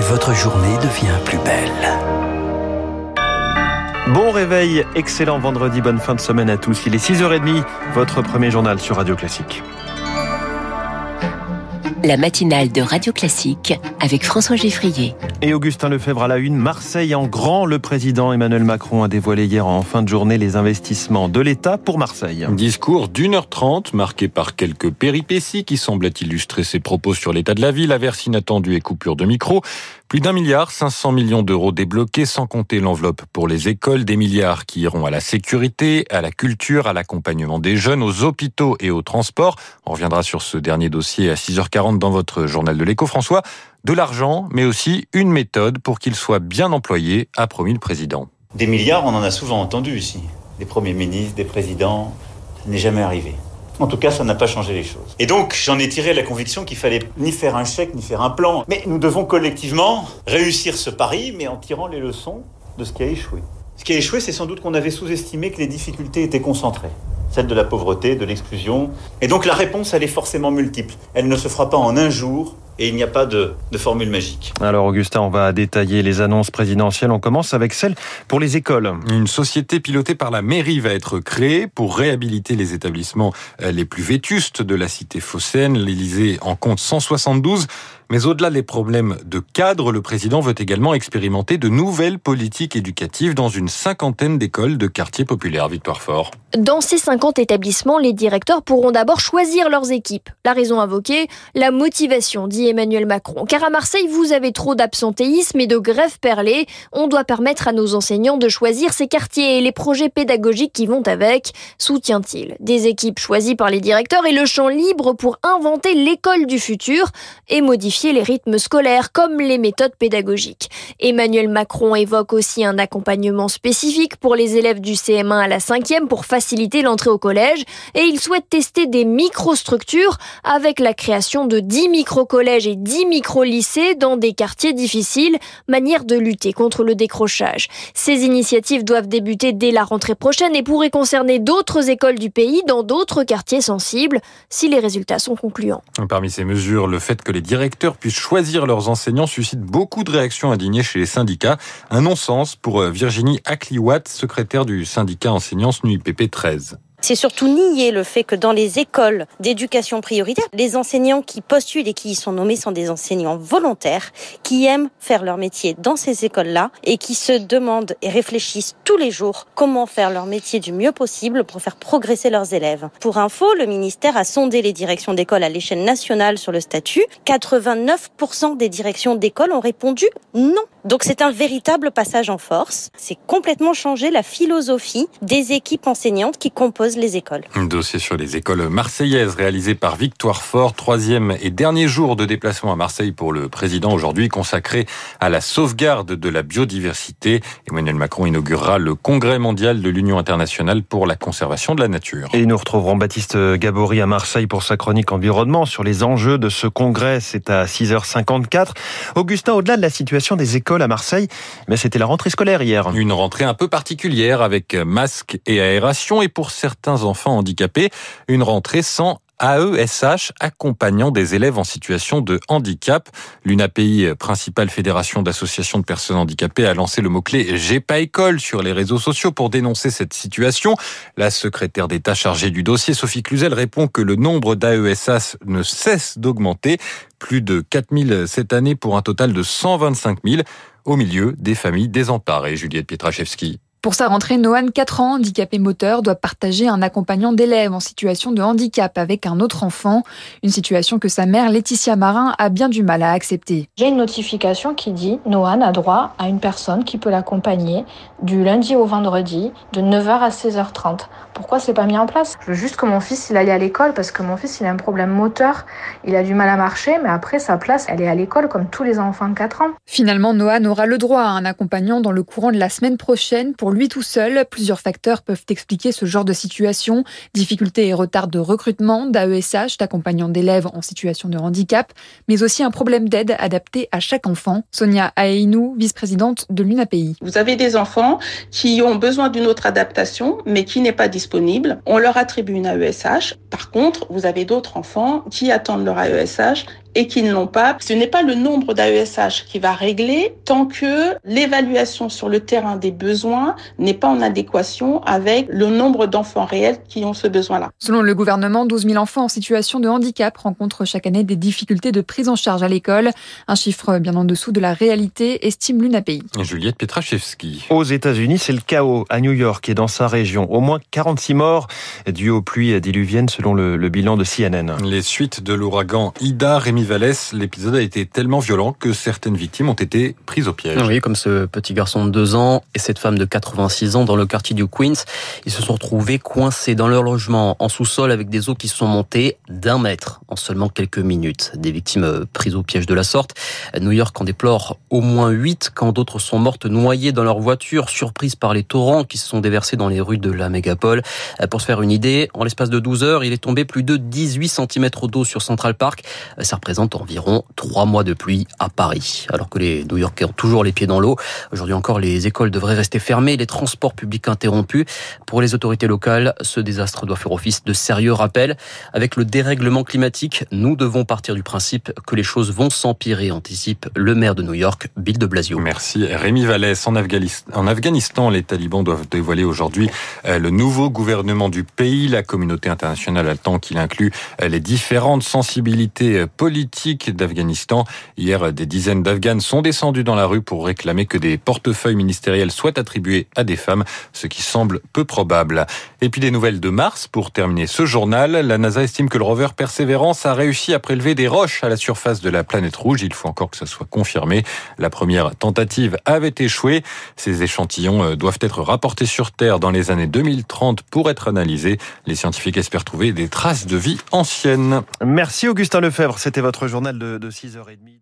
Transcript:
et votre journée devient plus belle. Bon réveil, excellent vendredi, bonne fin de semaine à tous. Il est 6h30, votre premier journal sur Radio Classique. La matinale de Radio Classique avec François Geffrier. Et Augustin Lefebvre à la une, Marseille en grand. Le président Emmanuel Macron a dévoilé hier en fin de journée les investissements de l'État pour Marseille. Discours d'une heure trente, marqué par quelques péripéties qui semblaient illustrer ses propos sur l'état de la ville, averse inattendue et coupure de micro. Plus d'un milliard, 500 millions d'euros débloqués, sans compter l'enveloppe pour les écoles, des milliards qui iront à la sécurité, à la culture, à l'accompagnement des jeunes, aux hôpitaux et aux transports. On reviendra sur ce dernier dossier à 6h40 dans votre journal de l'écho, François. De l'argent, mais aussi une méthode pour qu'il soit bien employé, a promis le président. Des milliards, on en a souvent entendu ici. Des premiers ministres, des présidents, ça n'est jamais arrivé. En tout cas, ça n'a pas changé les choses. Et donc, j'en ai tiré la conviction qu'il fallait ni faire un chèque, ni faire un plan. Mais nous devons collectivement réussir ce pari, mais en tirant les leçons de ce qui a échoué. Ce qui a échoué, c'est sans doute qu'on avait sous-estimé que les difficultés étaient concentrées. Celle de la pauvreté, de l'exclusion. Et donc la réponse, elle est forcément multiple. Elle ne se fera pas en un jour, et il n'y a pas de, de, formule magique. Alors Augustin, on va détailler les annonces présidentielles. On commence avec celle pour les écoles. Une société pilotée par la mairie va être créée pour réhabiliter les établissements les plus vétustes de la cité phocéenne. L'Élysée en compte 172. Mais au-delà des problèmes de cadre, le président veut également expérimenter de nouvelles politiques éducatives dans une cinquantaine d'écoles de quartiers populaires. Victoire Fort. Dans ces 50 établissements, les directeurs pourront d'abord choisir leurs équipes. La raison invoquée, la motivation, dit Emmanuel Macron. Car à Marseille, vous avez trop d'absentéisme et de grèves perlées. On doit permettre à nos enseignants de choisir ces quartiers et les projets pédagogiques qui vont avec, soutient-il. Des équipes choisies par les directeurs et le champ libre pour inventer l'école du futur et modifier les rythmes scolaires comme les méthodes pédagogiques. Emmanuel Macron évoque aussi un accompagnement spécifique pour les élèves du CM1 à la 5e pour faciliter l'entrée au collège et il souhaite tester des microstructures avec la création de 10 micro-collèges et 10 micro-lycées dans des quartiers difficiles, manière de lutter contre le décrochage. Ces initiatives doivent débuter dès la rentrée prochaine et pourraient concerner d'autres écoles du pays dans d'autres quartiers sensibles si les résultats sont concluants. Parmi ces mesures, le fait que les directeurs puissent choisir leurs enseignants suscite beaucoup de réactions indignées chez les syndicats. Un non-sens pour Virginie Akliwat, secrétaire du syndicat enseignants NUIPP 13. C'est surtout nier le fait que dans les écoles d'éducation prioritaire, les enseignants qui postulent et qui y sont nommés sont des enseignants volontaires qui aiment faire leur métier dans ces écoles-là et qui se demandent et réfléchissent tous les jours comment faire leur métier du mieux possible pour faire progresser leurs élèves. Pour info, le ministère a sondé les directions d'école à l'échelle nationale sur le statut. 89% des directions d'école ont répondu non. Donc c'est un véritable passage en force. C'est complètement changer la philosophie des équipes enseignantes qui composent les écoles. Un dossier sur les écoles marseillaises réalisé par Victoire Fort, troisième et dernier jour de déplacement à Marseille pour le président aujourd'hui consacré à la sauvegarde de la biodiversité. Emmanuel Macron inaugurera le congrès mondial de l'Union internationale pour la conservation de la nature. Et nous retrouverons Baptiste Gabory à Marseille pour sa chronique environnement sur les enjeux de ce congrès. C'est à 6h54. Augustin, au-delà de la situation des écoles à Marseille, mais c'était la rentrée scolaire hier. Une rentrée un peu particulière avec masque et aération et pour certains enfants handicapés, une rentrée sans AESH accompagnant des élèves en situation de handicap. L'UNAPI, principale fédération d'associations de personnes handicapées, a lancé le mot-clé J'ai pas école sur les réseaux sociaux pour dénoncer cette situation. La secrétaire d'État chargée du dossier, Sophie Cluzel, répond que le nombre d'AESH ne cesse d'augmenter. Plus de 4000 cette année pour un total de 125 000 au milieu des familles désemparées. Juliette Pietraszewski. Pour sa rentrée, Noan, 4 ans, handicapé moteur, doit partager un accompagnant d'élèves en situation de handicap avec un autre enfant, une situation que sa mère, Laetitia Marin, a bien du mal à accepter. J'ai une notification qui dit Noan a droit à une personne qui peut l'accompagner du lundi au vendredi de 9h à 16h30. Pourquoi c'est pas mis en place? Je veux juste que mon fils il aille à l'école parce que mon fils il a un problème moteur, il a du mal à marcher, mais après sa place elle est à l'école comme tous les enfants de 4 ans. Finalement, Noan aura le droit à un accompagnant dans le courant de la semaine prochaine pour lui tout seul. Plusieurs facteurs peuvent expliquer ce genre de situation. Difficultés et retard de recrutement, d'AESH, d'accompagnants d'élèves en situation de handicap, mais aussi un problème d'aide adapté à chaque enfant. Sonia Aeinou, vice-présidente de l'UNAPI. Vous avez des enfants qui ont besoin d'une autre adaptation, mais qui n'est pas disponible. On leur attribue une AESH. Par contre, vous avez d'autres enfants qui attendent leur AESH et qui ne l'ont pas. Ce n'est pas le nombre d'AESH qui va régler tant que l'évaluation sur le terrain des besoins n'est pas en adéquation avec le nombre d'enfants réels qui ont ce besoin-là. Selon le gouvernement, 12 000 enfants en situation de handicap rencontrent chaque année des difficultés de prise en charge à l'école. Un chiffre bien en dessous de la réalité, estime l'UNAPI. Juliette Pietraszewski. Aux États-Unis, c'est le chaos à New York et dans sa région. Au moins 46 morts dus aux pluies diluviennes selon le, le bilan de CNN. Les suites de l'ouragan Ida, Rémi Vallès, l'épisode a été tellement violent que certaines victimes ont été prises au piège. Oui, comme ce petit garçon de 2 ans et cette femme de 86 ans dans le quartier du Queens. Ils se sont retrouvés coincés dans leur logement en sous-sol avec des eaux qui sont montées d'un mètre en seulement quelques minutes. Des victimes prises au piège de la sorte. New York en déplore au moins 8 quand d'autres sont mortes noyées dans leur voiture, surprises par les torrents qui se sont déversés dans les rues de la mégapole. Pour se faire une idée, en l'espace de 12 heures, il est tombé plus de 18 cm d'eau sur Central Park. Ça représente environ 3 mois de pluie à Paris. Alors que les New Yorkais ont toujours les pieds dans l'eau. Aujourd'hui encore, les écoles devraient rester fermées, les transports publics interrompus. Pour les autorités locales, ce désastre doit faire office de sérieux rappel. Avec le dérèglement climatique, nous devons partir du principe que les choses vont s'empirer, anticipe le maire de New York, Bill de Blasio. Merci. Rémi Vallès, en Afghanistan, en Afghanistan, les talibans doivent dévoiler aujourd'hui euh, le nouveau gouvernement du pays. La communauté internationale attend qu'il inclut euh, les différentes sensibilités euh, politiques d'Afghanistan. Hier, des dizaines d'Afghanes sont descendus dans la rue pour réclamer que des portefeuilles ministériels soient attribués à des femmes, ce qui semble peu probable. Et puis des nouvelles de Mars pour terminer ce journal. La NASA estime que le rover Perseverance a réussi à prélever des roches à la surface de la planète rouge. Il faut encore que ça soit confirmé. La première tentative avait échoué. Ces échantillons euh, doivent être rapportés sur Terre dans les années 2030 pour être analysés. Les scientifiques espèrent trouver des traces de vie anciennes. Merci Augustin Lefebvre. C'était votre journal de, de 6h30.